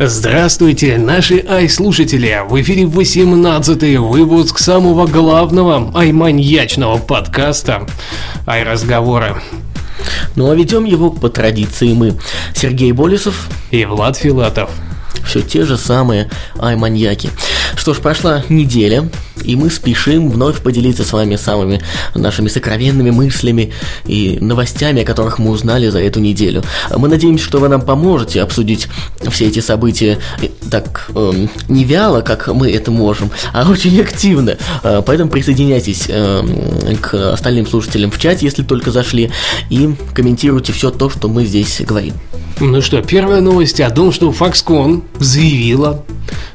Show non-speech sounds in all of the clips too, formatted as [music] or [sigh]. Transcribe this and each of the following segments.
Здравствуйте, наши ай-слушатели! В эфире 18-й выпуск самого главного ай-маньячного подкаста «Ай-разговоры». Ну а ведем его по традиции мы, Сергей Болесов и Влад Филатов. Все те же самые ай-маньяки. Что ж, прошла неделя, и мы спешим вновь поделиться с вами самыми нашими сокровенными мыслями и новостями, о которых мы узнали за эту неделю. Мы надеемся, что вы нам поможете обсудить все эти события так э, не вяло, как мы это можем, а очень активно. Э, поэтому присоединяйтесь э, к остальным слушателям в чате, если только зашли, и комментируйте все то, что мы здесь говорим. Ну что, первая новость о том, что Foxconn заявила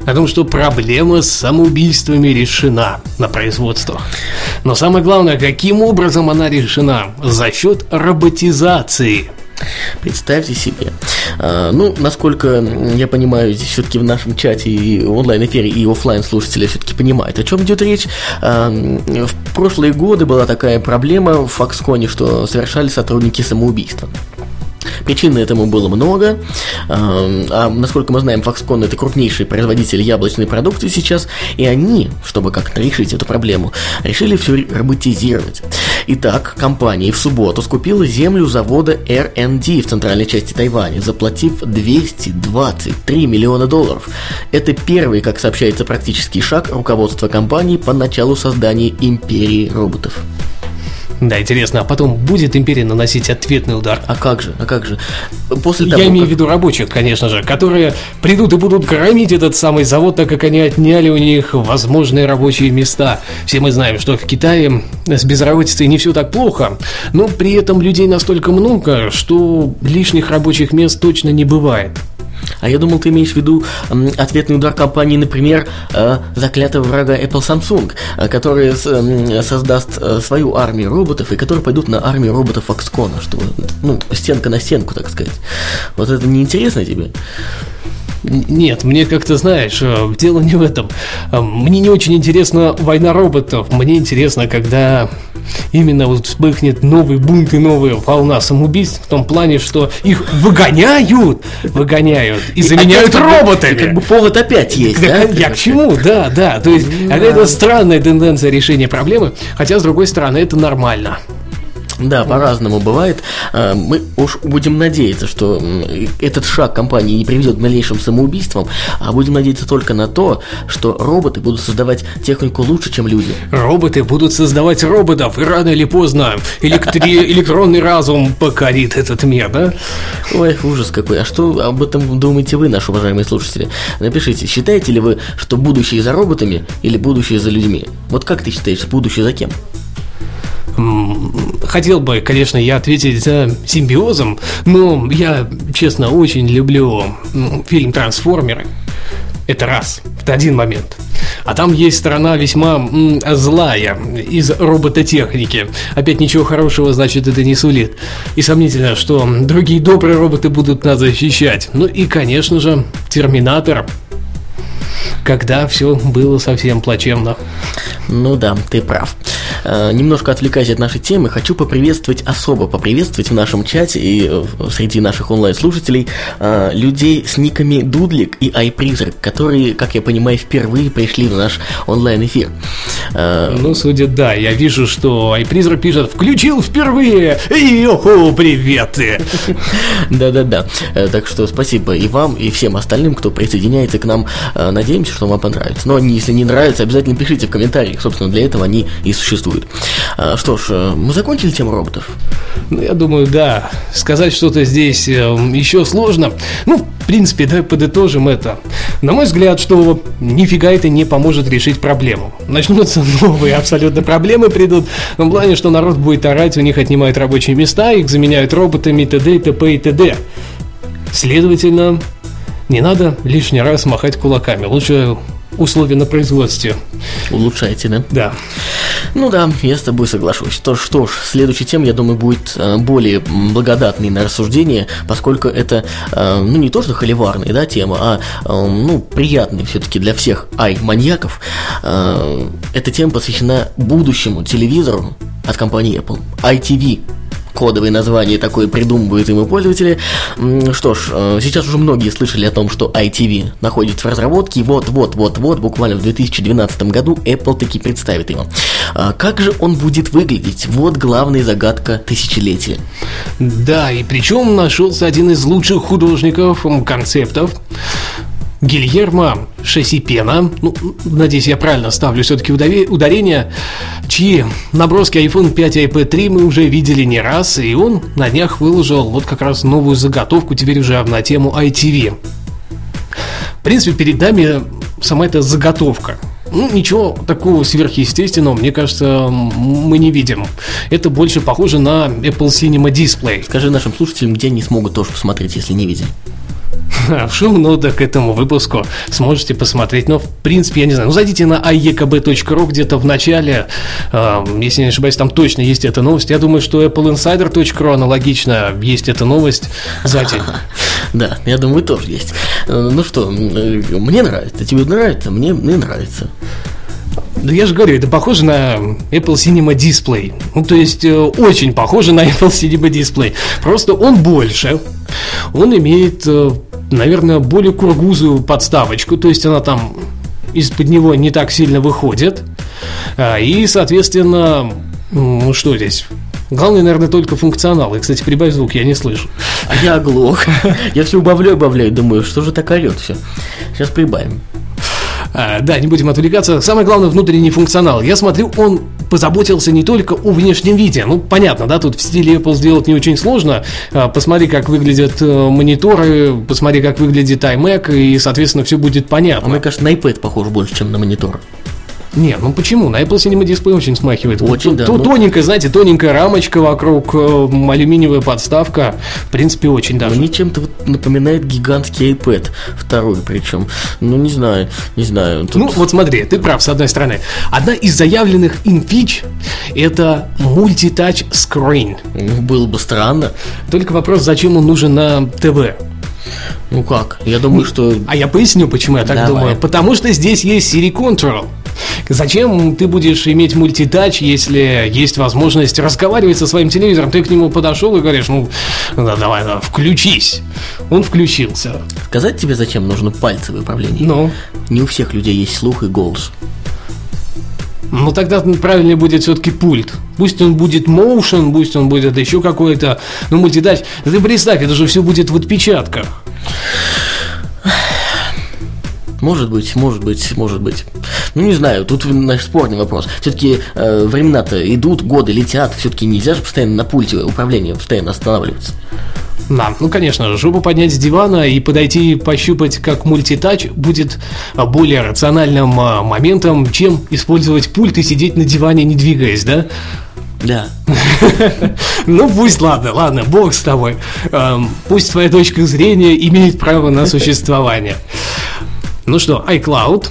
о том, что проблема с самоубийствами решена на производствах. Но самое главное, каким образом она решена? За счет роботизации. Представьте себе. А, ну, насколько я понимаю, здесь все-таки в нашем чате и онлайн-эфире, и офлайн слушатели все-таки понимают, о чем идет речь. А, в прошлые годы была такая проблема в Foxconn, что совершали сотрудники самоубийства. Причин этому было много. А, насколько мы знаем, Foxconn это крупнейший производитель яблочной продукции сейчас, и они, чтобы как-то решить эту проблему, решили все роботизировать. Итак, компания в субботу скупила землю завода R&D в центральной части Тайваня, заплатив 223 миллиона долларов. Это первый, как сообщается, практический шаг руководства компании по началу создания империи роботов. Да, интересно, а потом будет империя наносить ответный удар? А как же, а как же? После того, Я имею в виду рабочих, конечно же, которые придут и будут громить этот самый завод, так как они отняли у них возможные рабочие места. Все мы знаем, что в Китае с безработицей не все так плохо, но при этом людей настолько много, что лишних рабочих мест точно не бывает. А я думал, ты имеешь в виду ответный удар компании, например, э, заклятого врага Apple Samsung, э, который создаст э, свою армию роботов и которые пойдут на армию роботов Foxconn, чтобы, ну, стенка на стенку, так сказать. Вот это не интересно тебе? Нет, мне как-то, знаешь, дело не в этом. Мне не очень интересна война роботов. Мне интересно, когда именно вот вспыхнет новый бунт и новая волна самоубийств в том плане, что их выгоняют, выгоняют и заменяют роботами. Как бы повод опять есть, да? Я к чему, да, да. То есть да. это странная тенденция решения проблемы, хотя, с другой стороны, это нормально. Да, по-разному бывает. А, мы уж будем надеяться, что этот шаг компании не приведет к дальнейшим самоубийствам, а будем надеяться только на то, что роботы будут создавать технику лучше, чем люди. Роботы будут создавать роботов, и рано или поздно электри... электронный разум покорит этот мир, да? Ой, ужас какой. А что об этом думаете вы, наши уважаемые слушатели? Напишите, считаете ли вы, что будущее за роботами или будущее за людьми? Вот как ты считаешь, будущее за кем? Хотел бы, конечно, я ответить за симбиозом, но я, честно, очень люблю фильм «Трансформеры». Это раз, это один момент. А там есть сторона весьма злая из робототехники. Опять ничего хорошего, значит, это не сулит. И сомнительно, что другие добрые роботы будут нас защищать. Ну и, конечно же, Терминатор когда все было совсем плачевно. Ну да, ты прав. Э, немножко отвлекаясь от нашей темы, хочу поприветствовать, особо поприветствовать в нашем чате и э, среди наших онлайн-слушателей э, людей с никами Дудлик и Айпризрак, которые, как я понимаю, впервые пришли в наш онлайн-эфир. Ну, судя, да, я вижу, что Айпризрак пишет «Включил впервые! Йоху, привет ты!» [laughs] Да-да-да, так что спасибо и вам, и всем остальным, кто присоединяется к нам. Надеемся, что вам понравится. Но если не нравится, обязательно пишите в комментариях, собственно, для этого они и существуют. А, что ж, э, мы закончили тему роботов? Ну, я думаю, да. Сказать что-то здесь э, еще сложно. Ну, в принципе, давай подытожим это. На мой взгляд, что нифига это не поможет решить проблему. Начнутся [laughs] новые абсолютно проблемы придут. В плане, что народ будет орать, у них отнимают рабочие места, их заменяют роботами, т.д. и т.п. и т.д. Следовательно, не надо лишний раз махать кулаками. Лучше условия на производстве. Улучшайте, да? Да. Ну да, я с тобой соглашусь. То что ж, следующая тема, я думаю, будет э, более благодатной на рассуждение, поскольку это, э, ну не то что холиварная, да, тема, а, э, ну, приятная все-таки для всех ай-маньяков. Эта тема посвящена будущему телевизору от компании Apple, ITV кодовое название такое придумывают ему пользователи. Что ж, э, сейчас уже многие слышали о том, что ITV находится в разработке, и вот-вот-вот-вот, буквально в 2012 году Apple таки представит его. А как же он будет выглядеть? Вот главная загадка тысячелетия. Да, и причем нашелся один из лучших художников концептов, Гильермо Шесипена, ну, надеюсь, я правильно ставлю все-таки ударение, чьи наброски iPhone 5 и iPad 3 мы уже видели не раз, и он на днях выложил вот как раз новую заготовку, теперь уже на тему ITV. В принципе, перед нами сама эта заготовка. Ну, ничего такого сверхъестественного, мне кажется, мы не видим. Это больше похоже на Apple Cinema Display. Скажи нашим слушателям, где они смогут тоже посмотреть, если не видели. [laughs] в шоу-нотах к этому выпуску сможете посмотреть. Но, в принципе, я не знаю, ну, зайдите на aekb.ru где-то в начале, э, если не ошибаюсь, там точно есть эта новость. Я думаю, что appleinsider.ru аналогично есть эта новость за. [laughs] Да, я думаю, тоже есть. Э, ну что, мне нравится, тебе нравится, мне, мне нравится. Да я же говорю, это похоже на Apple Cinema Display. Ну, то есть, э, очень похоже на [laughs] Apple Cinema Display. Просто он больше. Он имеет э, наверное, более кургузую подставочку, то есть она там из-под него не так сильно выходит. А, и, соответственно, ну что здесь? Главное, наверное, только функционал. И, кстати, прибавь звук, я не слышу. А я оглох. Я все убавляю, убавляю, думаю, что же так орет все. Сейчас прибавим. А, да, не будем отвлекаться. Самое главное, внутренний функционал. Я смотрю, он позаботился не только о внешнем виде. Ну, понятно, да, тут в стиле Apple сделать не очень сложно. А, посмотри, как выглядят э, мониторы, посмотри, как выглядит iMac, и, соответственно, все будет понятно. А мне кажется, на iPad похож больше, чем на монитор. Не, ну почему? На Apple Cinema Display очень смахивает. Очень, да. Ну... Тоненькая, знаете, тоненькая рамочка вокруг, э, алюминиевая подставка. В принципе, очень даже. Мне чем-то вот напоминает гигантский iPad. Второй причем. Ну, не знаю, не знаю. Тут... Ну, вот смотри, ты прав, с одной стороны. Одна из заявленных инфич – это screen. Ну, было бы странно. Только вопрос, зачем он нужен на ТВ? Ну как? Я думаю, что... А я поясню, почему я так Давай. думаю. Потому что здесь есть Siri Control. Зачем ты будешь иметь мультитач, если есть возможность разговаривать со своим телевизором? Ты к нему подошел и говоришь, ну, да, давай, да, включись. Он включился. Сказать тебе, зачем нужно пальцевое управление? Ну? Не у всех людей есть слух и голос. Ну тогда правильнее будет все-таки пульт. Пусть он будет motion, пусть он будет еще какой-то, ну мультидач. Ты представь, это же все будет в отпечатках. Может быть, может быть, может быть. Ну, не знаю, тут, наш спорный вопрос. Все-таки э, времена-то идут, годы летят, все-таки нельзя же постоянно на пульте управления постоянно останавливаться. Да, ну конечно жопу поднять с дивана и подойти пощупать как мультитач будет более рациональным а, моментом, чем использовать пульт и сидеть на диване, не двигаясь, да? Да. [laughs] Ну пусть, ладно, ладно, бог с тобой. Пусть твоя точка зрения имеет право на существование. Ну что, iCloud,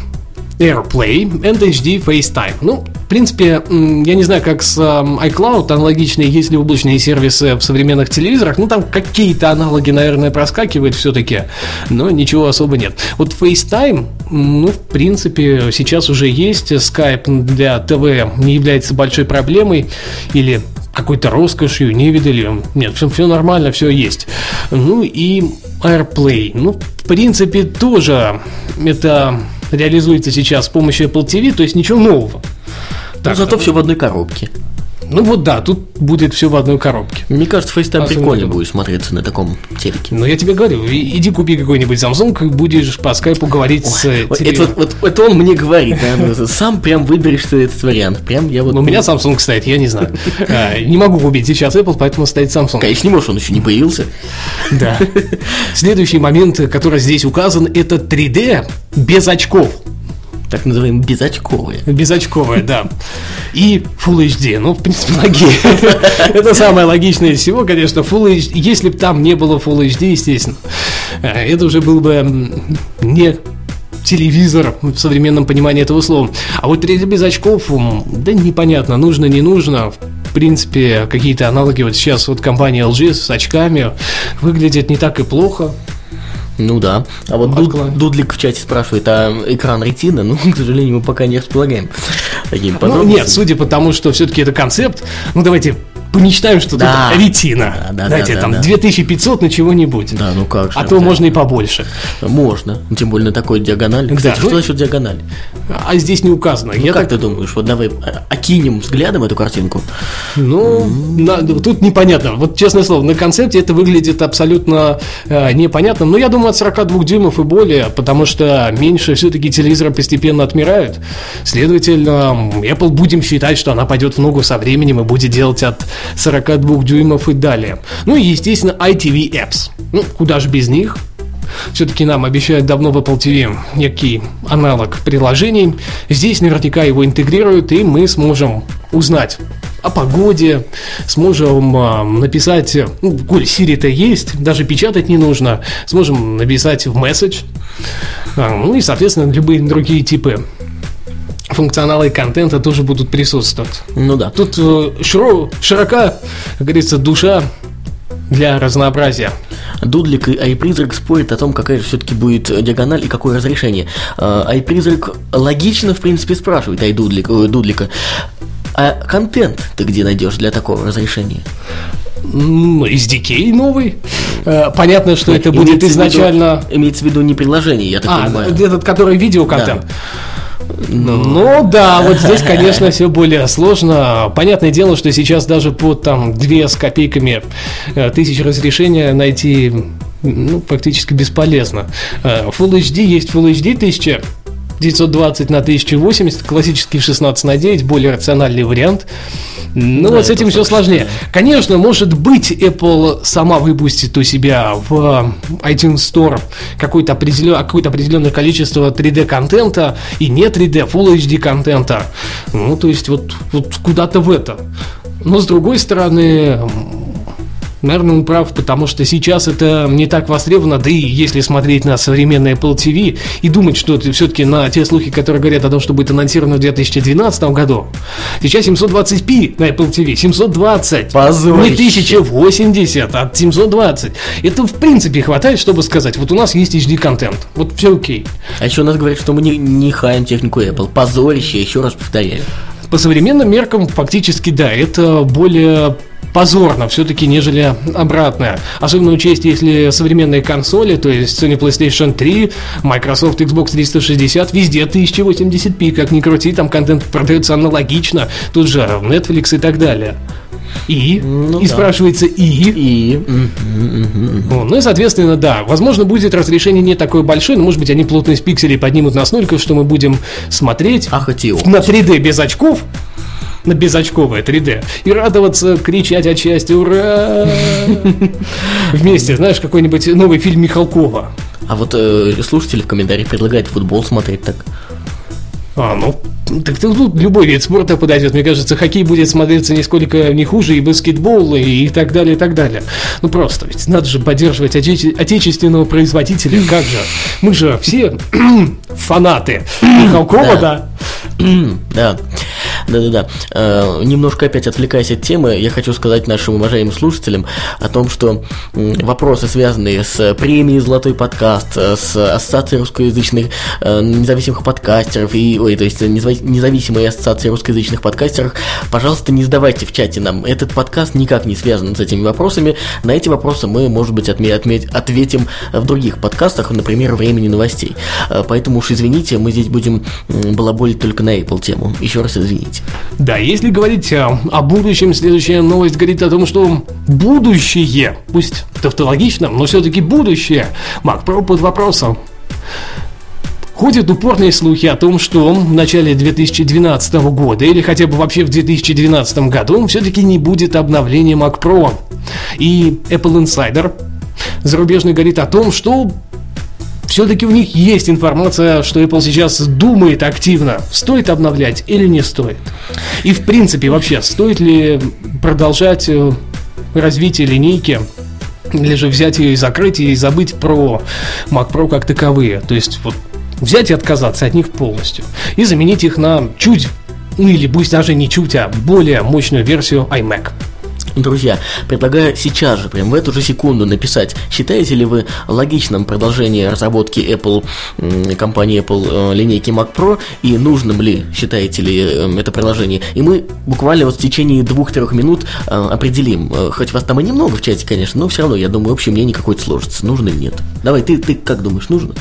AirPlay and HD FaceTime. Ну, в принципе, я не знаю, как с iCloud, аналогичные есть ли облачные сервисы в современных телевизорах. Ну, там какие-то аналоги, наверное, проскакивают все-таки, но ничего особо нет. Вот FaceTime, ну, в принципе, сейчас уже есть. Skype для ТВ не является большой проблемой или какой-то роскошью, не видели. Нет, все, все нормально, все есть. Ну и AirPlay. Ну, в принципе, тоже это реализуется сейчас с помощью Apple TV, то есть ничего нового. Ну, так, зато все в одной коробке. Ну вот да, тут будет все в одной коробке. Мне кажется, FaceTime прикольно будет смотреться на таком телеке. Ну я тебе говорю, иди купи какой-нибудь Samsung, будешь по скайпу говорить Ой, с это, вот, вот, это он мне говорит, да, ну, [laughs] сам прям выберешь этот вариант. Прям я вот. Но у меня Samsung стоит, я не знаю. А, не могу купить сейчас Apple, поэтому стоит Samsung. Конечно, не можешь, он еще не появился. Да. [laughs] Следующий момент, который здесь указан, это 3D без очков. Так называемые безочковые. Безочковая, да. И Full HD, ну, в принципе, логично. [laughs] Это самое логичное из всего, конечно. Full HD, если бы там не было Full HD, естественно, э, это уже был бы не телевизор в современном понимании этого слова. А вот 3D без очков, да непонятно, нужно, не нужно. В принципе, какие-то аналоги вот сейчас вот компания LG с очками выглядят не так и плохо. Ну да. А вот Дуд, Дудлик в чате спрашивает, а экран ретина? [laughs] Ну, к сожалению, мы пока не располагаем таким Ну, нет, судя по тому, что все-таки это концепт, ну давайте помечтаем, что да. тут ретина. Да, да, Знаете, да, там да. 2500 на чего-нибудь. Да, ну как же. А то можно и побольше. Можно. Ну, тем более на такой диагонали. Кстати, да, что ну, насчет диагонали? А здесь не указано. Ну, Я как так... ты думаешь? Вот давай а, окинем взглядом эту картинку. Ну, mm-hmm. на, тут непонятно. Вот честное слово, на концепте это выглядит абсолютно э, непонятно. Но я думаю, от 42 дюймов и более, потому что меньше все-таки телевизоры постепенно отмирают. Следовательно, Apple будем считать, что она пойдет в ногу со временем и будет делать от 42 дюймов и далее. Ну и, естественно, ITV Apps. Ну, куда же без них? Все-таки нам обещают давно в Apple TV некий аналог приложений. Здесь наверняка его интегрируют, и мы сможем узнать о погоде, сможем э, написать, ну, коль Siri-то есть, даже печатать не нужно, сможем написать в месседж, э, ну и, соответственно, любые другие типы функционалы контента тоже будут присутствовать. Ну да. Тут э, широ, широка, как говорится, душа для разнообразия. Дудлик и iPrизрак спорят о том, какая же все-таки будет диагональ и какое разрешение. iPrизрак логично, в принципе, спрашивает iDuдлик, Дудлика, а контент ты где найдешь для такого разрешения? SDK новый. Э, понятно, что это будет изначально... имеется в виду не приложение, я так а, понимаю. этот, который видеоконтент. Да. Ну, ну да, вот здесь, конечно, все более сложно. Понятное дело, что сейчас даже под там 2 с копейками э, тысяч разрешения найти ну, фактически бесполезно. Э, Full HD есть Full HD 1000 920 на 1080, классический 16 на 9, более рациональный вариант. Ну да, вот с этим все сложнее. Конечно, может быть, Apple сама выпустит у себя в iTunes Store какое-то определен... какое определенное количество 3D-контента и не 3D, Full HD контента. Ну, то есть вот, вот куда-то в это. Но с другой стороны, Наверное, он прав, потому что сейчас это не так востребовано, да и если смотреть на современный Apple TV и думать, что это все-таки на те слухи, которые говорят о том, что будет анонсировано в 2012 году, сейчас 720p на Apple TV, 720, Позорище. не 1080, а 720. Это в принципе хватает, чтобы сказать, вот у нас есть HD-контент, вот все окей. А еще у нас говорят, что мы не, не хаем технику Apple. Позорище, еще раз повторяю. По современным меркам, фактически, да, это более позорно все-таки, нежели обратное. Особенно учесть, если современные консоли, то есть Sony PlayStation 3, Microsoft Xbox 360, везде 1080p, как ни крути, там контент продается аналогично, тут же Netflix и так далее. И? Ну, и да. спрашивается и? И. Ну, ну и, соответственно, да. Возможно, будет разрешение не такое большое, но, может быть, они плотность пикселей поднимут настолько, что мы будем смотреть Ах, на 3D без очков на безочковое 3D и радоваться, кричать от счастья, ура! Вместе, знаешь, какой-нибудь новый фильм Михалкова. А вот э, слушатели в комментариях предлагают футбол смотреть так. А, ну, так тут любой вид спорта подойдет. Мне кажется, хоккей будет смотреться нисколько не хуже, и баскетбол, и, и так далее, и так далее. Ну просто, ведь надо же поддерживать отече- отечественного производителя. [clears throat] Как же? Мы же все [clears throat] фанаты [clears throat] Михалкова, да. Да. Да-да-да. Э, немножко опять отвлекаясь от темы, я хочу сказать нашим уважаемым слушателям о том, что вопросы, связанные с премией «Золотой подкаст», с ассоциацией русскоязычных э, независимых подкастеров и, ой, то есть независимой ассоциацией русскоязычных подкастеров, пожалуйста, не задавайте в чате нам. Этот подкаст никак не связан с этими вопросами. На эти вопросы мы, может быть, отме- отме- ответим в других подкастах, например, «Времени новостей». Э, поэтому уж извините, мы здесь будем балаболить только на Apple тему. Еще раз извините говорить. Да, если говорить о, о будущем, следующая новость говорит о том, что будущее, пусть тавтологично, но все-таки будущее, Mac Pro под вопросом. Ходят упорные слухи о том, что в начале 2012 года или хотя бы вообще в 2012 году все-таки не будет обновления Mac Pro. И Apple Insider зарубежный говорит о том, что все-таки у них есть информация, что Apple сейчас думает активно, стоит обновлять или не стоит. И в принципе вообще, стоит ли продолжать э, развитие линейки или же взять ее и закрыть и забыть про Mac Pro как таковые. То есть вот взять и отказаться от них полностью и заменить их на чуть, ну или пусть даже не чуть, а более мощную версию iMac. Друзья, предлагаю сейчас же, прям в эту же секунду написать, считаете ли вы логичным продолжение разработки Apple, компании Apple э, линейки Mac Pro, и нужным ли, считаете ли, э, это приложение. И мы буквально вот в течение двух-трех минут э, определим, хоть вас там и немного в чате, конечно, но все равно, я думаю, общее мнение какое-то сложится, нужно или нет. Давай, ты, ты как думаешь, нужно?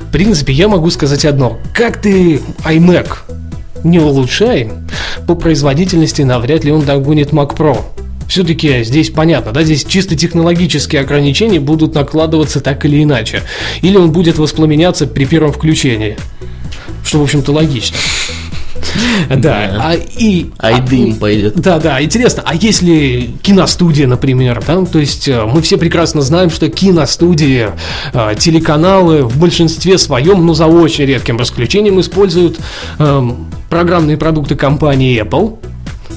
В принципе, я могу сказать одно. Как ты iMac не улучшай, по производительности навряд ли он догонит Mac Pro все-таки здесь понятно, да, здесь чисто технологические ограничения будут накладываться так или иначе. Или он будет воспламеняться при первом включении. Что, в общем-то, логично. [laughs] Да, а и... А и дым пойдет. Да, да, интересно, а если киностудия, например, да, то есть э, мы все прекрасно знаем, что киностудии, э, телеканалы в большинстве своем, ну, за очень редким исключением, используют эм, программные продукты компании Apple,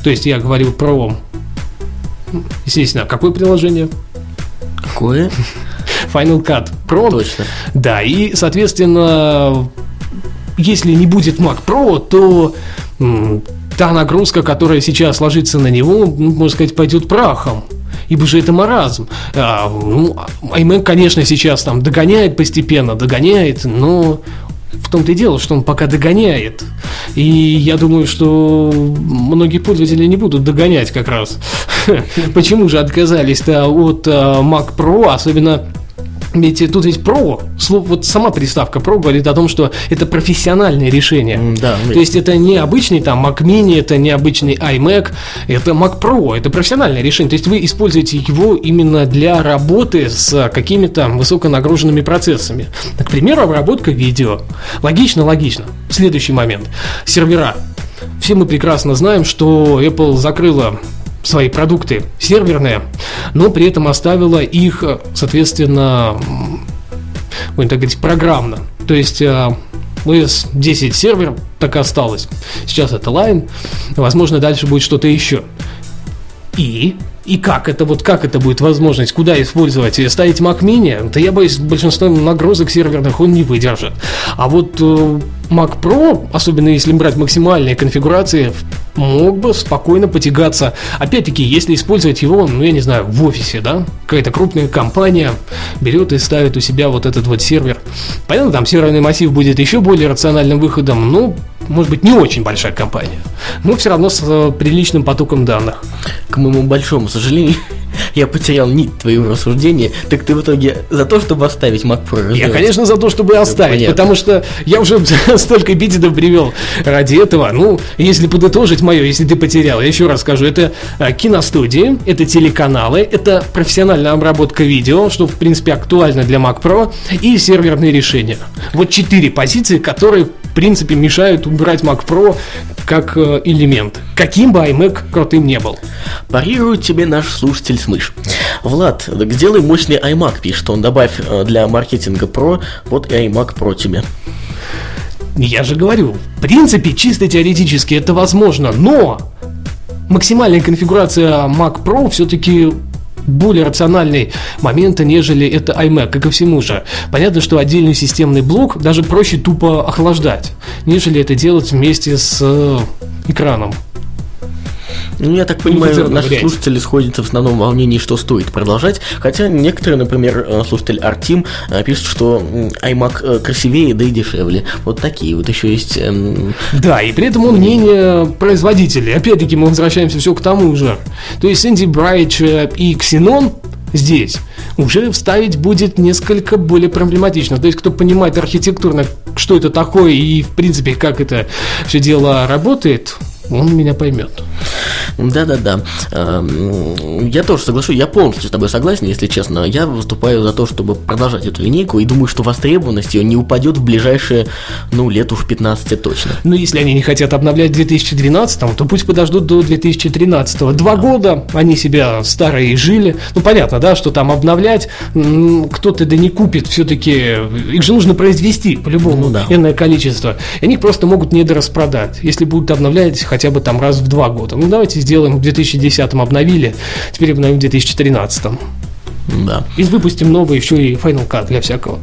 то есть я говорю про Естественно, какое приложение? Какое? Final Cut Pro. Точно. Да, и, соответственно, если не будет Mac Pro, то та нагрузка, которая сейчас ложится на него, ну, можно сказать, пойдет прахом. Ибо же это маразм. А, ну, iMac, конечно, сейчас там догоняет постепенно, догоняет, но в том-то и дело, что он пока догоняет. И я думаю, что многие пользователи не будут догонять как раз. [laughs] Почему же отказались-то от э, Mac Pro, особенно ведь тут ведь Pro, вот сама приставка Pro говорит о том, что это профессиональное решение. Да, То есть это не обычный там Mac Mini, это не обычный iMac, это Mac Pro, это профессиональное решение. То есть вы используете его именно для работы с какими-то высоконагруженными процессами. К примеру, обработка видео. Логично, логично. Следующий момент. Сервера. Все мы прекрасно знаем, что Apple закрыла свои продукты серверные, но при этом оставила их, соответственно, будем так говорить, программно. То есть OS э, 10 сервер так и осталось. Сейчас это Line, возможно, дальше будет что-то еще. И и как это вот как это будет возможность, куда использовать? Ставить Mac Mini? Да я боюсь, большинство нагрузок серверных он не выдержит. А вот э, Mac Pro, особенно если брать максимальные конфигурации, мог бы спокойно потягаться. Опять-таки, если использовать его, ну я не знаю, в офисе, да, какая-то крупная компания берет и ставит у себя вот этот вот сервер. Понятно, там серверный массив будет еще более рациональным выходом, но может быть, не очень большая компания, но все равно с э, приличным потоком данных. К моему большому сожалению, [laughs] я потерял нить твоего рассуждения. Так ты в итоге за то, чтобы оставить Mac Pro? Я, конечно, за то, чтобы оставить, Понятно. потому что я уже [laughs] столько эпитетов привел ради этого. Ну, если подытожить мое, если ты потерял, я еще раз скажу, это э, киностудии, это телеканалы, это профессиональная обработка видео, что, в принципе, актуально для Mac Pro, и серверные решения. Вот четыре позиции, которые в принципе, мешают убирать Mac Pro как э, элемент. Каким бы iMac крутым не был. Парирует тебе наш слушатель Смыш. Влад, так сделай мощный iMac, пишет он. Добавь э, для маркетинга Pro, вот и iMac Pro тебе. Я же говорю, в принципе, чисто теоретически это возможно, но максимальная конфигурация Mac Pro все-таки более рациональные моменты, нежели это iMac, как и всему же. Понятно, что отдельный системный блок даже проще тупо охлаждать, нежели это делать вместе с э, экраном. Ну, я так понимаю, наши варианте. слушатели сходятся в основном в волнении, что стоит продолжать. Хотя некоторые, например, э, слушатель Артим э, пишет, что iMac э, красивее, да и дешевле. Вот такие вот еще есть. Эм... Да, и при этом он мнение производителей. Опять-таки мы возвращаемся все к тому же. То есть Sandy Брайч и Xenon здесь уже вставить будет несколько более проблематично. То есть, кто понимает архитектурно, что это такое и, в принципе, как это все дело работает, он меня поймет. Да-да-да. Эм, я тоже соглашусь, я полностью с тобой согласен, если честно. Я выступаю за то, чтобы продолжать эту линейку, и думаю, что востребованность ее не упадет в ближайшие, ну, лет уж 15 точно. Ну, если они не хотят обновлять в 2012, то пусть подождут до 2013. Два года они себя старые жили. Ну, понятно, да, что там обновлять кто-то да не купит, все-таки их же нужно произвести по-любому ну, да. энное количество. И они просто могут недораспродать, если будут обновлять хотя бы там раз в два года. Ну, давайте сделаем в 2010 обновили, теперь обновим в 2013. Да. И выпустим новый еще и Final Cut для всякого.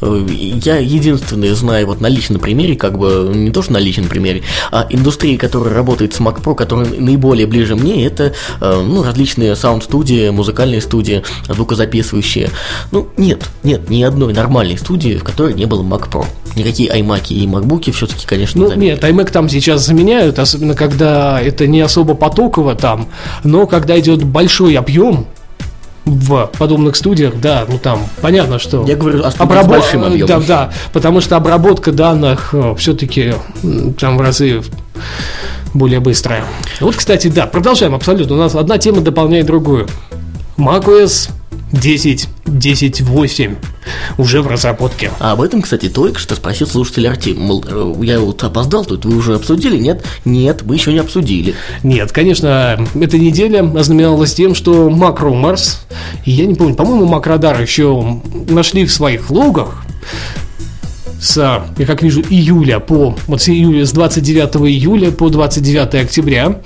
Э, я единственный знаю вот на личном примере, как бы не то что на личном примере, а индустрии, которая работает с Mac Pro, которая наиболее ближе мне, это э, ну, различные саунд-студии, музыкальные студии, звукозаписывающие. Ну, нет, нет ни одной нормальной студии, в которой не было Mac Pro. Никакие iMac и MacBook все-таки, конечно, Ну, заменили. нет, iMac там сейчас заменяют, особенно когда это не особо потоково там, но когда идет большой объем, в подобных студиях, да, ну там понятно, что я говорю о обработ... большим объемом. Да, да, потому что обработка данных э, все-таки там в разы более быстрая. Вот, кстати, да, продолжаем абсолютно. У нас одна тема дополняет другую. macOS 10, 10.8 уже в разработке. А об этом, кстати, только что спросил слушатель Арти. Мол, э, я вот опоздал, тут вы уже обсудили? Нет? Нет, мы еще не обсудили. Нет, конечно, эта неделя ознаменовалась тем, что Macromars, я не помню, по-моему, Макродар еще нашли в своих логах с, я как вижу, июля по, вот с, июля, с 29 июля по 29 октября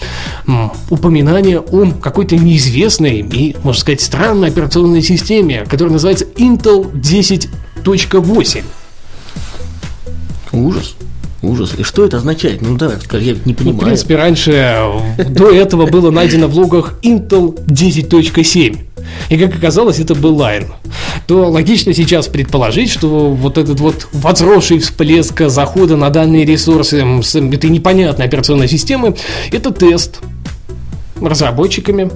упоминание о какой-то неизвестной и, можно сказать, странной операционной системе, которая называется Intel 10.8. Ужас. Ужас. И что это означает? Ну да, я не понимаю. Ну, в принципе, раньше, до этого было найдено в логах Intel 10.7. И как оказалось, это был Line. То логично сейчас предположить, что вот этот вот возросший всплеск захода на данные ресурсы с этой непонятной операционной системы – это тест разработчиками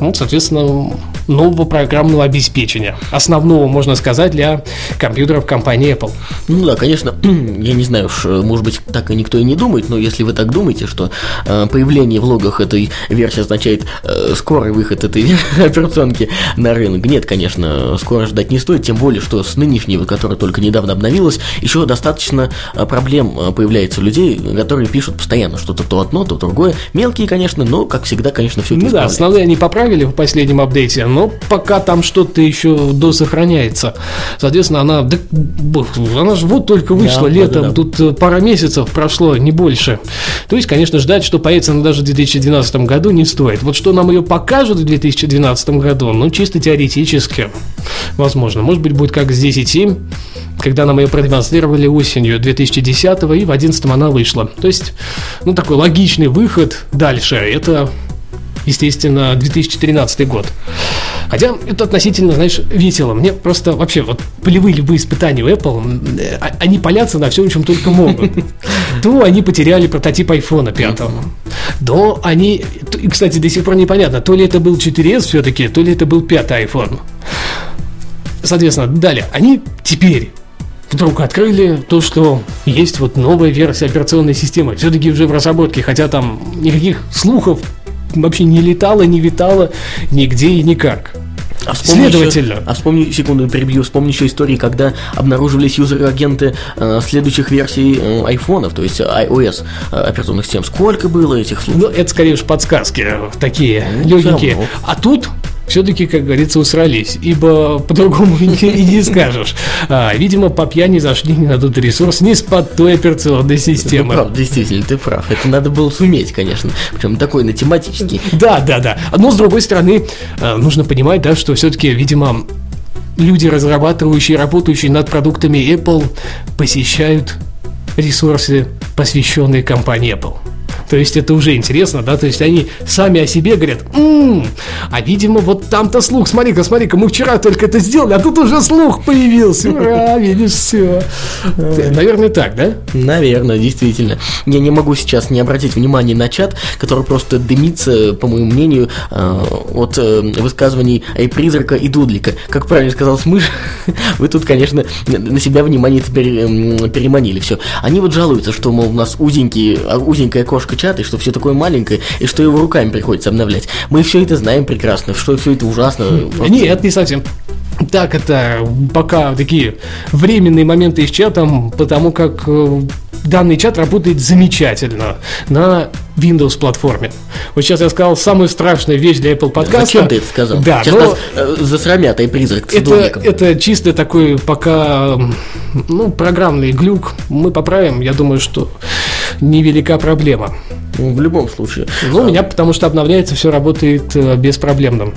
ну, соответственно, нового программного обеспечения. Основного, можно сказать, для компьютеров компании Apple. Ну да, конечно, [clears throat] я не знаю, уж, может быть, так и никто и не думает, но если вы так думаете, что э, появление в логах этой версии означает э, скорый выход этой [laughs] операционки на рынок, нет, конечно, скоро ждать не стоит, тем более, что с нынешней, которая только недавно обновилась, еще достаточно э, проблем э, появляется у людей, которые пишут постоянно что-то то одно, то другое. Мелкие, конечно, но, как всегда, конечно, все это Ну да, основные они поправили в последнем апдейте, но пока там что-то еще досохраняется. Соответственно, она, да, она же вот только вышла да, летом, да, да. тут э, пара месяцев прошло, не больше. То есть, конечно, ждать, что появится она даже в 2012 году не стоит. Вот что нам ее покажут в 2012 году, ну, чисто теоретически, возможно. Может быть, будет как с 10.7, когда нам ее продемонстрировали осенью 2010 и в 2011 она вышла. То есть, ну, такой логичный выход дальше. Это естественно, 2013 год. Хотя это относительно, знаешь, весело. Мне просто вообще вот полевые любые испытания у Apple, э, а, они палятся на всем, чем только могут. [laughs] То они потеряли прототип iPhone 5. То они, и, кстати, до сих пор непонятно, то ли это был 4S все-таки, то ли это был пятый iPhone. Соответственно, далее, они теперь вдруг открыли то, что есть вот новая версия операционной системы. Все-таки уже в разработке, хотя там никаких слухов вообще не летала, не витала нигде и никак. А Следовательно. Еще, а вспомни, секунду перебью, вспомни еще истории, когда обнаруживались юзер-агенты э, следующих версий э, айфонов, то есть iOS э, операционных систем. Сколько было этих случаев? Ну, это скорее уж подсказки такие ну, легенькие. А тут все-таки, как говорится, усрались, ибо по-другому [laughs] и не скажешь. А, видимо, по пьяни зашли не на тот ресурс, не с под той операционной системы. Ты прав, действительно, ты прав. Это надо было суметь, конечно. Причем такой на тематический. Да, да, да. Но, с другой стороны, а, нужно понимать, да, что все-таки, видимо, люди, разрабатывающие, работающие над продуктами Apple, посещают ресурсы, посвященные компании Apple. То есть это уже интересно, да, то есть они сами о себе говорят, м-м, а видимо вот там-то слух, смотри-ка, смотри-ка, мы вчера только это сделали, а тут уже слух появился, ура, видишь, все. Наверное, так, да? Наверное, действительно. Я не могу сейчас не обратить внимание на чат, который просто дымится, по моему мнению, э, от э, высказываний и призрака, и дудлика. Как правильно сказал Смыш, [laughs] вы тут, конечно, на себя внимание теперь переманили. Все. Они вот жалуются, что, мол, у нас узенький, а, узенькая кошка печатает, что все такое маленькое, и что его руками приходится обновлять. Мы все это знаем прекрасно, что все это ужасно. Просто... Нет, не совсем. Так, это пока такие временные моменты с чатом, потому как э, данный чат работает замечательно на Windows платформе. Вот сейчас я сказал самую страшную вещь для Apple подкаста. Зачем ты это сказал? Да, сейчас но... нас э, засрамят, и призрак это, это чисто такой пока ну, программный глюк. Мы поправим, я думаю, что невелика проблема. Ну, в любом случае. Ну, у меня потому что обновляется, все работает э, беспроблемно.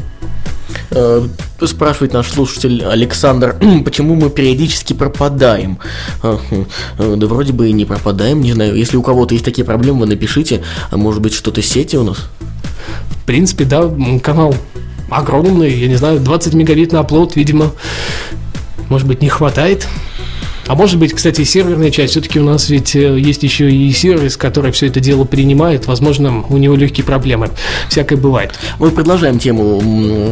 Э, спрашивает наш слушатель Александр, [clears throat] почему мы периодически пропадаем. Э, да вроде бы и не пропадаем, не знаю. Если у кого-то есть такие проблемы, вы напишите. А может быть что-то с сети у нас? В принципе, да, канал огромный, я не знаю, 20 мегабит на оплот, видимо, может быть, не хватает. А может быть, кстати, серверная часть, все-таки у нас ведь э, есть еще и сервис, который все это дело принимает, возможно, у него легкие проблемы. Всякое бывает. Мы продолжаем тему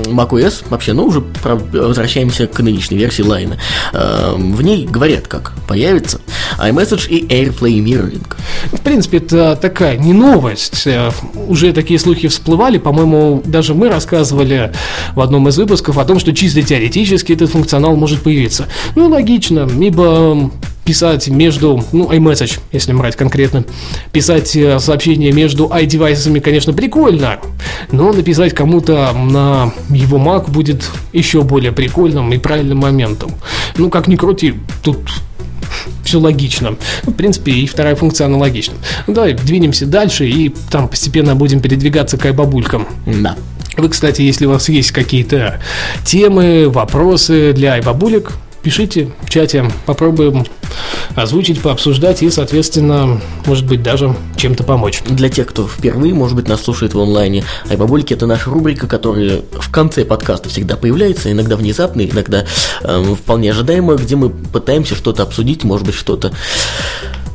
macOS, вообще, но уже возвращаемся к нынешней версии Line. Эм, в ней говорят, как появится iMessage и AirPlay Mirroring. В принципе, это такая не новость. Э, уже такие слухи всплывали, по-моему, даже мы рассказывали в одном из выпусков о том, что чисто теоретически этот функционал может появиться. Ну, логично, ибо писать между, ну, iMessage, если брать конкретно, писать э, сообщения между iDevices, конечно, прикольно, но написать кому-то на его Mac будет еще более прикольным и правильным моментом. Ну, как ни крути, тут все логично. В принципе, и вторая функция аналогична. Ну, давай двинемся дальше и там постепенно будем передвигаться к айбабулькам. Да. Вы, кстати, если у вас есть какие-то темы, вопросы для айбабулек, пишите в чате, попробуем озвучить, пообсуждать и, соответственно, может быть, даже чем-то помочь. Для тех, кто впервые, может быть, нас слушает в онлайне, Айбабульки – это наша рубрика, которая в конце подкаста всегда появляется, иногда внезапно, иногда э, вполне ожидаемо, где мы пытаемся что-то обсудить, может быть, что-то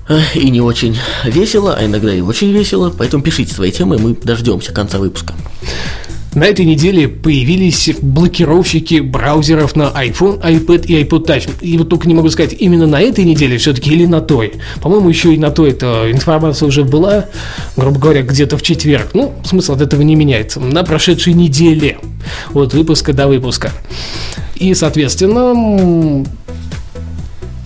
э, и не очень весело, а иногда и очень весело. Поэтому пишите свои темы, мы дождемся конца выпуска. На этой неделе появились блокировщики браузеров на iPhone, iPad и iPod Touch. И вот только не могу сказать, именно на этой неделе все-таки или на той. По-моему, еще и на той эта информация уже была, грубо говоря, где-то в четверг. Ну, смысл от этого не меняется. На прошедшей неделе. От выпуска до выпуска. И, соответственно,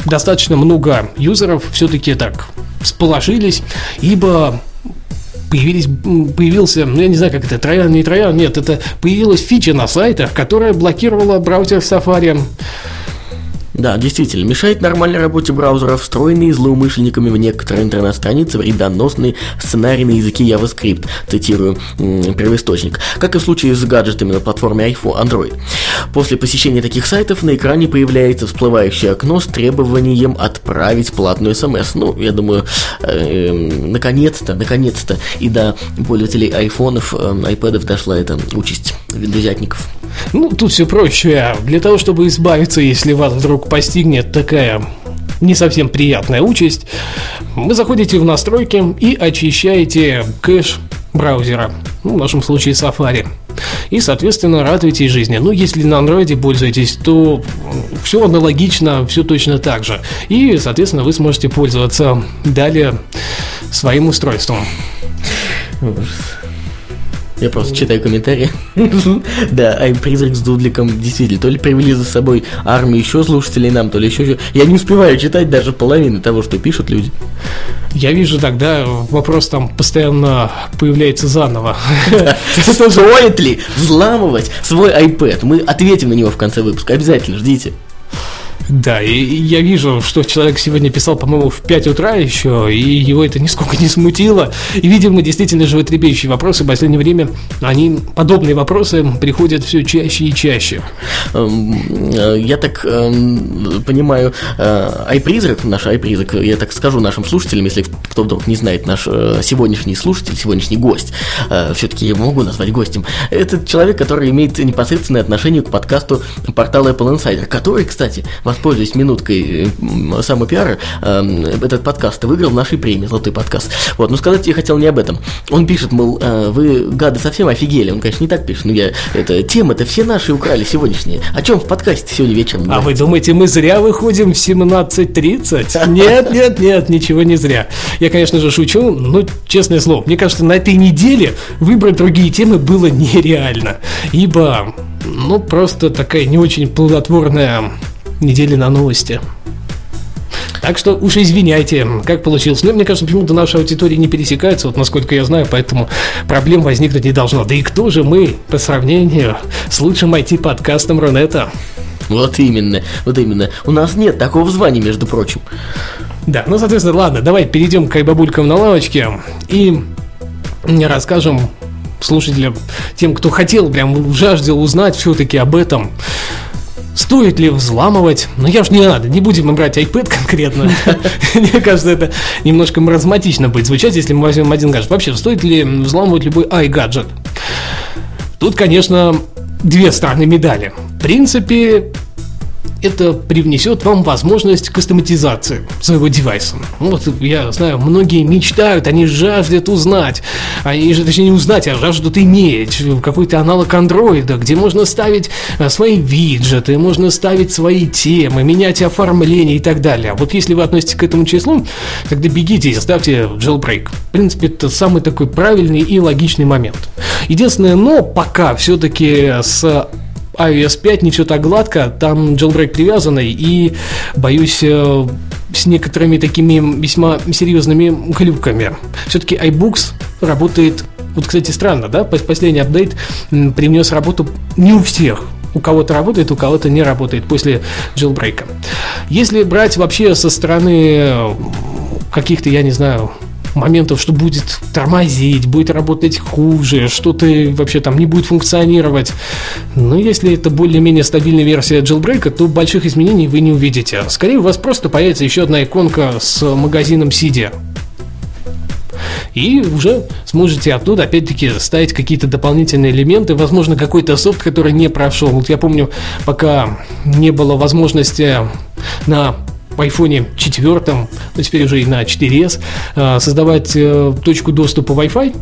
достаточно много юзеров все-таки так сполошились, ибо появились, появился, ну я не знаю, как это, троян, не троян, нет, это появилась фича на сайтах, которая блокировала браузер Safari да, действительно, мешает нормальной работе браузера встроенные злоумышленниками в некоторые интернет-страницы вредоносный сценарий на языке JavaScript, цитирую первоисточник, как и в случае с гаджетами на платформе iPhone Android. После посещения таких сайтов на экране появляется всплывающее окно с требованием отправить платную смс. Ну, я думаю, э, наконец-то, наконец-то и до пользователей айфонов, э, айпэдов дошла эта участь видозятников. Ну, тут все проще. Для того, чтобы избавиться, если вас вдруг постигнет такая не совсем приятная участь, вы заходите в настройки и очищаете кэш браузера, ну, в нашем случае Safari. И, соответственно, радуйтесь жизни. Ну, если на андроиде пользуетесь, то все аналогично, все точно так же. И, соответственно, вы сможете пользоваться далее своим устройством. Я просто читаю комментарии. [laughs] Да, а призрак с Дудликом действительно то ли привели за собой армию еще слушателей нам, то ли еще... Я не успеваю читать даже половины того, что пишут люди. Я вижу тогда вопрос там постоянно появляется заново. [laughs] Стоит ли взламывать свой iPad? Мы ответим на него в конце выпуска. Обязательно ждите. Да, и я вижу, что человек сегодня писал, по-моему, в 5 утра еще, и его это нисколько не смутило. И, видимо, действительно животрепещущие вопросы в последнее время, они, подобные вопросы, приходят все чаще и чаще. Эм, э, я так эм, понимаю, э, айпризрак, наш айпризрак, я так скажу нашим слушателям, если кто вдруг не знает, наш э, сегодняшний слушатель, сегодняшний гость, все-таки я могу назвать гостем, это человек, который имеет непосредственное отношение к подкасту портала Apple Insider, который, кстати, в воспользуюсь минуткой э, самопиара, э, этот подкаст выиграл в нашей премии, золотой подкаст. Вот, но сказать я хотел не об этом. Он пишет, мол, э, вы, гады, совсем офигели. Он, конечно, не так пишет, но я, это, темы-то все наши украли сегодняшние. О чем в подкасте сегодня вечером? А вы думаете, мы зря выходим в 17.30? Нет, нет, нет, ничего не зря. Я, конечно же, шучу, но, честное слово, мне кажется, на этой неделе выбрать другие темы было нереально. Ибо, ну, просто такая не очень плодотворная неделя на новости. Так что уж извиняйте, как получилось. Но мне кажется, почему-то наша аудитория не пересекается, вот насколько я знаю, поэтому проблем возникнуть не должно. Да и кто же мы по сравнению с лучшим IT-подкастом Рунета? Вот именно, вот именно. У нас нет такого звания, между прочим. Да, ну, соответственно, ладно, давай перейдем к бабулькам на лавочке и расскажем слушателям, тем, кто хотел, прям жаждал узнать все-таки об этом, Стоит ли взламывать? Ну, я уж не надо, не будем брать iPad конкретно. [laughs] Мне кажется, это немножко маразматично будет звучать, если мы возьмем один гаджет. Вообще, стоит ли взламывать любой iGadget? Тут, конечно, две стороны медали. В принципе, это привнесет вам возможность кастоматизации своего девайса. Вот я знаю, многие мечтают, они жаждут узнать, они же точнее не узнать, а жаждут иметь какой-то аналог андроида, где можно ставить э, свои виджеты, можно ставить свои темы, менять оформление и так далее. А вот если вы относитесь к этому числу, тогда бегите и ставьте jailbreak. В принципе, это самый такой правильный и логичный момент. Единственное, но пока все-таки с iOS 5 не все так гладко, там jailbreak привязанный, и боюсь э, с некоторыми такими весьма серьезными глюками. Все-таки iBooks работает, вот, кстати, странно, да, последний апдейт привнес работу не у всех, у кого-то работает, у кого-то не работает после jailbreak. Если брать вообще со стороны каких-то, я не знаю, моментов, что будет тормозить, будет работать хуже, что-то вообще там не будет функционировать. Но если это более-менее стабильная версия jailbreak, то больших изменений вы не увидите. Скорее у вас просто появится еще одна иконка с магазином CD. И уже сможете оттуда, опять-таки, ставить какие-то дополнительные элементы, возможно, какой-то софт, который не прошел. Вот я помню, пока не было возможности на в iPhone 4, ну теперь уже и на 4S, э, создавать э, точку доступа Wi-Fi,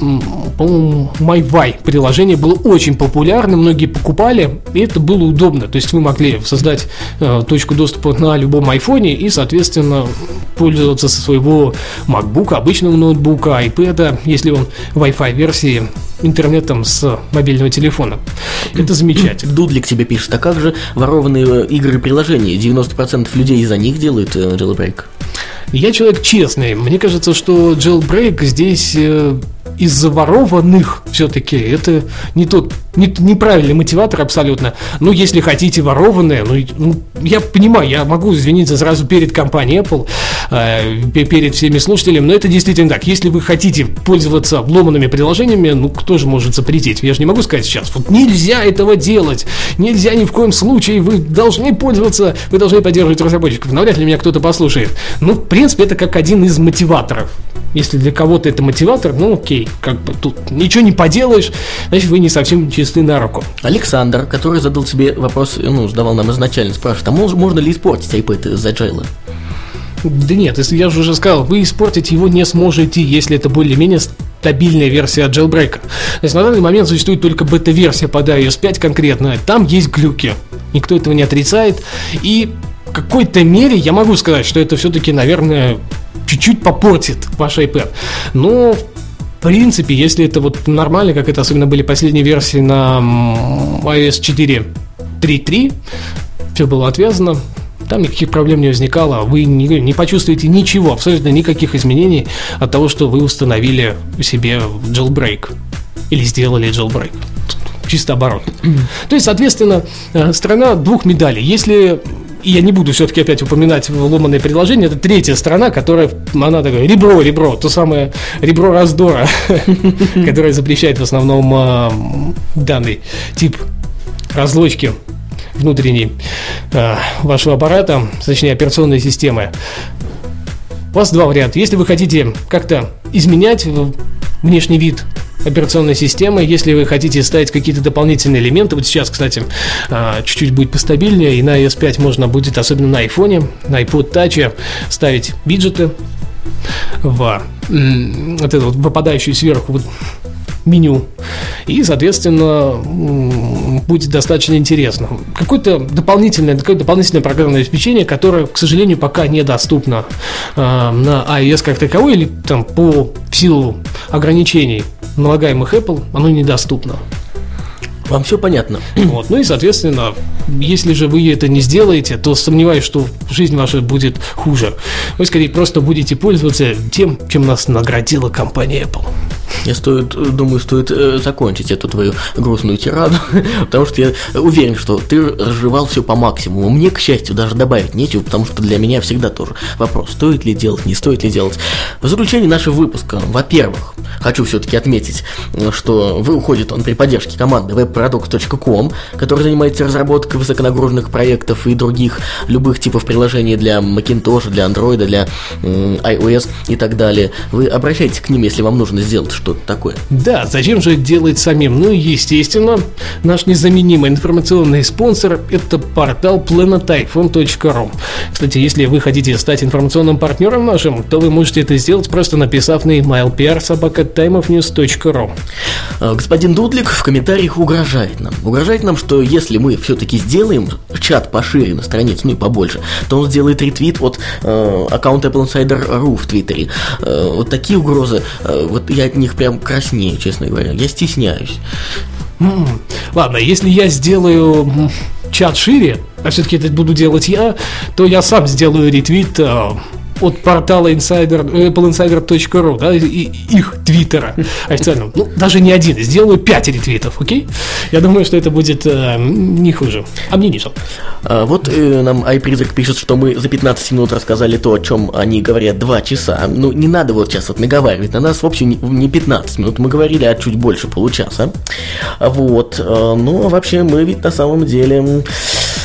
по-моему, MyVi приложение было очень популярно, многие покупали, и это было удобно. То есть вы могли создать э, точку доступа на любом айфоне и, соответственно, пользоваться со своего MacBook, обычного ноутбука, iPad, если он Wi-Fi версии интернетом с мобильного телефона. Это замечательно. Дудлик тебе пишет, а как же ворованные игры и приложения? 90% людей из-за них делают э, jailbreak. Я человек честный. Мне кажется, что jailbreak здесь э, из заворованных все-таки это не тот не, неправильный мотиватор абсолютно. Ну, если хотите ворованные, ну, ну, я понимаю, я могу извиниться сразу перед компанией Apple, э, перед всеми слушателями, но это действительно так. Если вы хотите пользоваться обломанными приложениями, ну, кто же может запретить? Я же не могу сказать сейчас, вот нельзя этого делать, нельзя ни в коем случае, вы должны пользоваться, вы должны поддерживать разработчиков. Навряд ли меня кто-то послушает. Ну, в принципе, это как один из мотиваторов. Если для кого-то это мотиватор, ну окей, как бы тут ничего не поделаешь, значит вы не совсем чисты на руку. Александр, который задал себе вопрос, ну, задавал нам изначально, спрашивает, а можно, ли испортить iPad из-за джейла? Да нет, если я же уже сказал, вы испортить его не сможете, если это более-менее стабильная версия jailbreak. То есть на данный момент существует только бета-версия под iOS 5 конкретно. Там есть глюки. Никто этого не отрицает. И в какой-то мере я могу сказать, что это все-таки, наверное, чуть-чуть попортит ваш iPad. Но принципе, если это вот нормально, как это особенно были последние версии на iOS 4.3.3, все было отвязано, там никаких проблем не возникало, вы не, не почувствуете ничего, абсолютно никаких изменений от того, что вы установили себе jailbreak или сделали jailbreak. Чисто оборот. [clears throat] То есть, соответственно, э, страна двух медалей. Если и я не буду все-таки опять упоминать ломанное предложение, это третья сторона, которая, она такая, ребро, ребро, то самое ребро раздора, [laughs] которое запрещает в основном а, данный тип разлочки внутренней а, вашего аппарата, точнее операционной системы. У вас два варианта. Если вы хотите как-то изменять внешний вид операционной системы. Если вы хотите ставить какие-то дополнительные элементы, вот сейчас, кстати, а, чуть-чуть будет постабильнее, и на iOS 5 можно будет, особенно на iPhone, на iPod Touch, ставить виджеты в вот это вот выпадающую сверху вот меню. И, соответственно, будет достаточно интересно. Какое-то дополнительное, какое дополнительное программное обеспечение, которое, к сожалению, пока недоступно э, на iOS как таковой, или там по силу ограничений налагаемых Apple, оно недоступно. Вам все понятно. Вот. Ну и, соответственно, если же вы это не сделаете, то сомневаюсь, что жизнь ваша будет хуже. Вы, скорее, просто будете пользоваться тем, чем нас наградила компания Apple. Я стоит, думаю, стоит э, закончить эту твою грустную тираду, [laughs] потому что я уверен, что ты разжевал все по максимуму. Мне, к счастью, даже добавить нечего, потому что для меня всегда тоже вопрос, стоит ли делать, не стоит ли делать. В заключение нашего выпуска, во-первых, хочу все-таки отметить, что вы уходит он при поддержке команды webproduct.com, которая занимается разработкой высоконагруженных проектов и других любых типов приложений для Macintosh, для Android, для iOS и так далее. Вы обращайтесь к ним, если вам нужно сделать что-то такое. Да, зачем же делать самим? Ну, естественно, наш незаменимый информационный спонсор – это портал planetiphone.ru. Кстати, если вы хотите стать информационным партнером нашим, то вы можете это сделать, просто написав на email prsobaka.timeofnews.ru а, Господин Дудлик в комментариях угрожает нам. Угрожает нам, что если мы все-таки сделаем чат пошире на странице, ну и побольше, то он сделает ретвит от э, аккаунта Apple Insider.ru в Твиттере. Э, вот такие угрозы, э, вот я от них прям краснею, честно говоря. Я стесняюсь. Ладно, если я сделаю чат шире, а все-таки это буду делать я, то я сам сделаю ретвит э, от портала insider, appleinsider.ru, да, и их твиттера официального. Ну, даже не один, сделаю 5 ретвитов, окей? Я думаю, что это будет э, не хуже. А мне не жалко. А, вот э, нам iPrизрак пишет, что мы за 15 минут рассказали то, о чем они говорят 2 часа. Ну, не надо вот сейчас вот наговаривать. На нас, в общем, не 15 минут. Мы говорили о чуть больше получаса. Вот. Э, ну, а вообще мы ведь на самом деле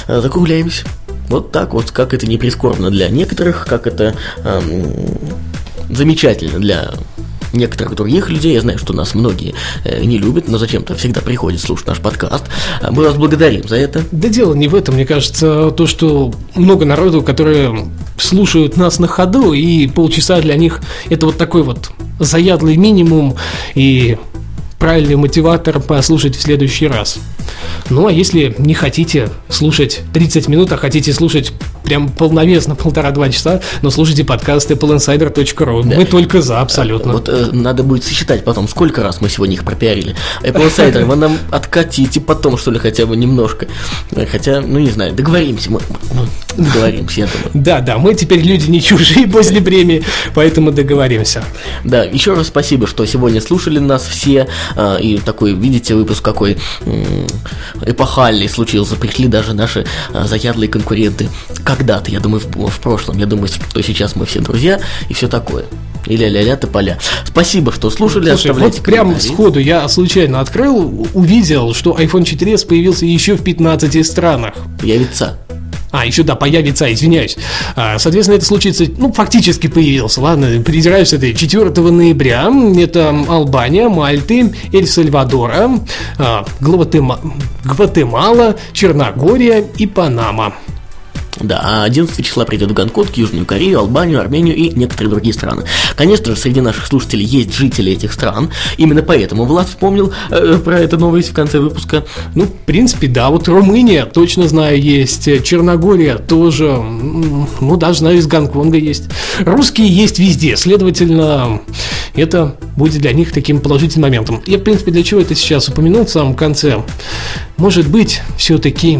э, закругляемся. Вот так вот, как это не прискорбно для некоторых, как это эм, замечательно для некоторых других людей. Я знаю, что нас многие э, не любят, но зачем-то всегда приходят слушать наш подкаст. Мы вас благодарим за это. Да дело не в этом, мне кажется, то, что много народу, которые слушают нас на ходу, и полчаса для них это вот такой вот заядлый минимум, и правильный мотиватор послушать в следующий раз. Ну, а если не хотите слушать 30 минут, а хотите слушать прям полновесно, [laughs] полтора-два часа, но слушайте подкаст appleinsider.ru. Да. Мы только за, абсолютно. Вот э, надо будет сосчитать потом, сколько раз мы сегодня их пропиарили. Apple Insider, вы нам откатите потом, что ли, хотя бы немножко. Хотя, ну, не знаю, договоримся. Мы, договоримся, я думаю. Да, да, мы теперь люди не чужие [laughs] после премии, поэтому договоримся. Да, еще раз спасибо, что сегодня слушали нас все. И такой, видите, выпуск какой эпохальный случился. Пришли даже наши а, заядлые конкуренты. Когда-то, я думаю, в, в прошлом. Я думаю, что сейчас мы все друзья и все такое. Или ля-ля поля. Спасибо, что слушали. Слушай, вот прям сходу я случайно открыл, увидел, что iPhone 4s появился еще в 15 странах. Явится. А, еще, да, появится, извиняюсь. А, соответственно, это случится, ну, фактически появился, ладно, придираюсь это 4 ноября. Это Албания, Мальты, Эль-Сальвадора, а, Гватемала, Черногория и Панама. Да, а 11 числа придет в Гонконг, Южную Корею, Албанию, Армению и некоторые другие страны. Конечно же, среди наших слушателей есть жители этих стран. Именно поэтому Влад вспомнил э, про эту новость в конце выпуска. Ну, в принципе, да, вот Румыния, точно знаю, есть. Черногория тоже, ну, даже знаю, из Гонконга есть. Русские есть везде, следовательно, это будет для них таким положительным моментом. Я, в принципе, для чего это сейчас упомянул в самом конце? Может быть, все-таки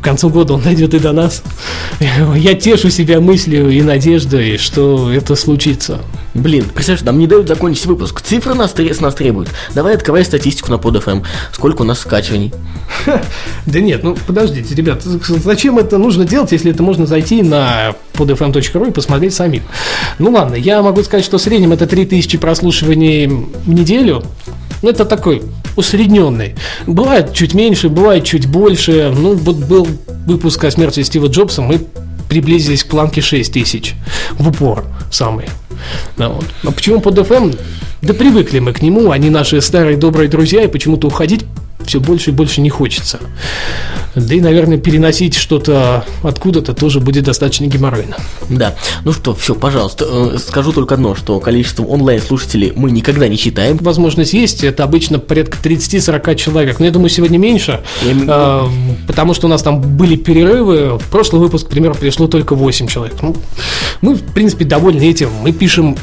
к концу года он дойдет и до нас. Я тешу себя мыслью и надеждой, что это случится. Блин, представляешь, нам не дают закончить выпуск. Цифры нас, нас требуют. Давай открывай статистику на PodFM. Сколько у нас скачиваний? [laughs] Да нет, ну подождите, ребят, зачем это нужно делать, если это можно зайти на podfm.ru и посмотреть самим? Ну ладно, я могу сказать, что в среднем это 3000 прослушиваний в неделю. Ну, это такой усредненный. Бывает чуть меньше, бывает чуть больше. Ну, вот был выпуск о смерти Стива Джобса, мы приблизились к планке 6 тысяч в упор самый. Да, вот. А почему под FM? Да привыкли мы к нему, они наши старые добрые друзья, и почему-то уходить все больше и больше не хочется. Да и, наверное, переносить что-то откуда-то тоже будет достаточно геморройно. Да. Ну что, все, пожалуйста, э, скажу только одно, что количеством онлайн-слушателей мы никогда не считаем. Возможность есть, это обычно порядка 30-40 человек. Но я думаю, сегодня меньше, я... э, потому что у нас там были перерывы. В прошлый выпуск, к примеру, пришло только 8 человек. Ну, мы, в принципе, довольны этим. Мы пишем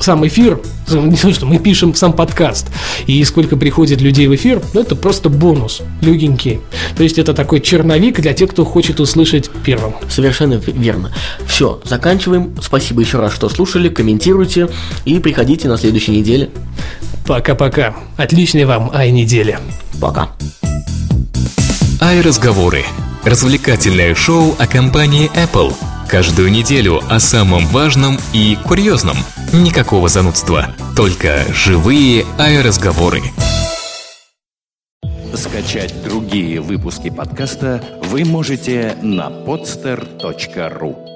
сам эфир, не то, что мы пишем сам подкаст, и сколько приходит людей в эфир, ну, это просто бонус, легенький. То есть это такой черновик для тех, кто хочет услышать первым. Совершенно верно. Все, заканчиваем. Спасибо еще раз, что слушали, комментируйте и приходите на следующей неделе. Пока-пока. Отличной вам ай-недели. Пока. Ай-разговоры. Развлекательное шоу о компании Apple – Каждую неделю о самом важном и курьезном. Никакого занудства, только живые аэроразговоры. Скачать другие выпуски подкаста вы можете на podster.ru